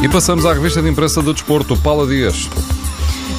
E passamos à revista de imprensa do desporto, Paula Dias.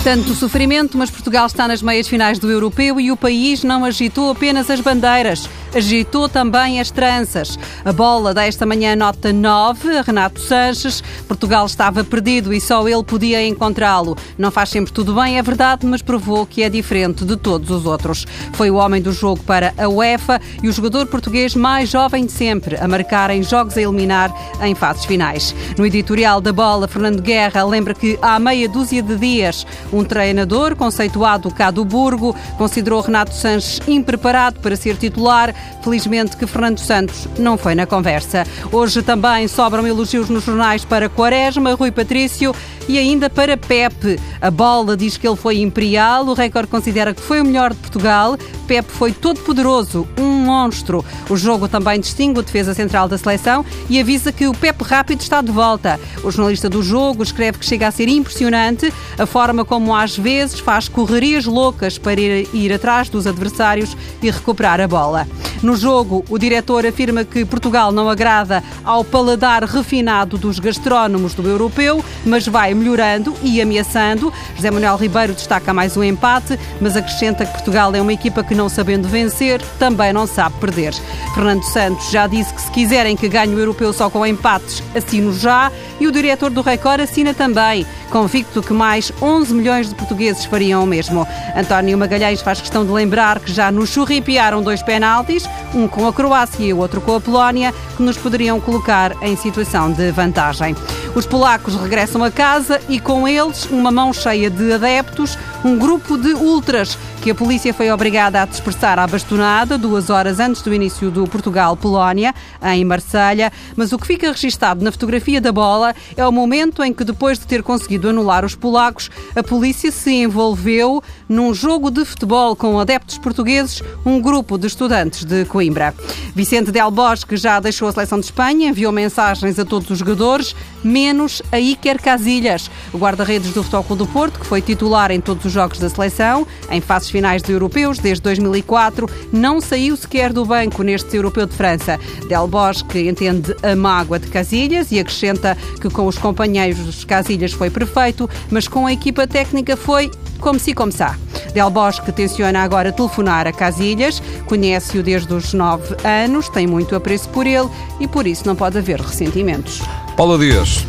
Tanto sofrimento, mas Portugal está nas meias finais do europeu e o país não agitou apenas as bandeiras agitou também as tranças. A bola desta manhã nota 9, a Renato Sanches. Portugal estava perdido e só ele podia encontrá-lo. Não faz sempre tudo bem, é verdade, mas provou que é diferente de todos os outros. Foi o homem do jogo para a UEFA e o jogador português mais jovem de sempre a marcar em jogos a eliminar em fases finais. No editorial da bola, Fernando Guerra lembra que há meia dúzia de dias um treinador conceituado cá do Burgo considerou Renato Sanches impreparado para ser titular Felizmente que Fernando Santos não foi na conversa. Hoje também sobram elogios nos jornais para Quaresma, Rui Patrício e ainda para Pepe. A bola diz que ele foi imperial, o recorde considera que foi o melhor de Portugal. Pepe foi todo poderoso, um monstro. O jogo também distingue o defesa central da seleção e avisa que o Pepe Rápido está de volta. O jornalista do jogo escreve que chega a ser impressionante a forma como às vezes faz correrias loucas para ir, ir atrás dos adversários e recuperar a bola. No jogo, o diretor afirma que Portugal não agrada ao paladar refinado dos gastrónomos do europeu, mas vai melhorando e ameaçando. José Manuel Ribeiro destaca mais um empate, mas acrescenta que Portugal é uma equipa que, não sabendo vencer, também não sabe perder. Fernando Santos já disse que se quiserem que ganhe o europeu só com empates, assino já. E o diretor do Record assina também, convicto que mais 11 milhões de portugueses fariam o mesmo. António Magalhães faz questão de lembrar que já nos churripiaram dois penaltis, um com a Croácia e o outro com a Polónia, que nos poderiam colocar em situação de vantagem. Os polacos regressam a casa e com eles uma mão cheia de adeptos, um grupo de ultras que a polícia foi obrigada a dispersar à bastonada duas horas antes do início do Portugal-Polónia, em Marselha. Mas o que fica registado na fotografia da bola é o momento em que, depois de ter conseguido anular os polacos, a polícia se envolveu num jogo de futebol com adeptos portugueses, um grupo de estudantes de Coimbra. Vicente Del Bosque já deixou a seleção de Espanha, enviou mensagens a todos os jogadores, menos a Iker Casilhas, o guarda-redes do Futebol Clube do Porto, que foi titular em todos os jogos da seleção, em fases finais de europeus desde 2004, não saiu sequer do banco neste europeu de França. Del Bosque entende a mágoa de Casilhas e acrescenta que com os companheiros Casilhas foi perfeito, mas com a equipa técnica foi como se começar. Del Bosque tenciona agora telefonar a Casilhas, conhece-o desde os 9 anos, tem muito apreço por ele e por isso não pode haver ressentimentos. Paula Dias.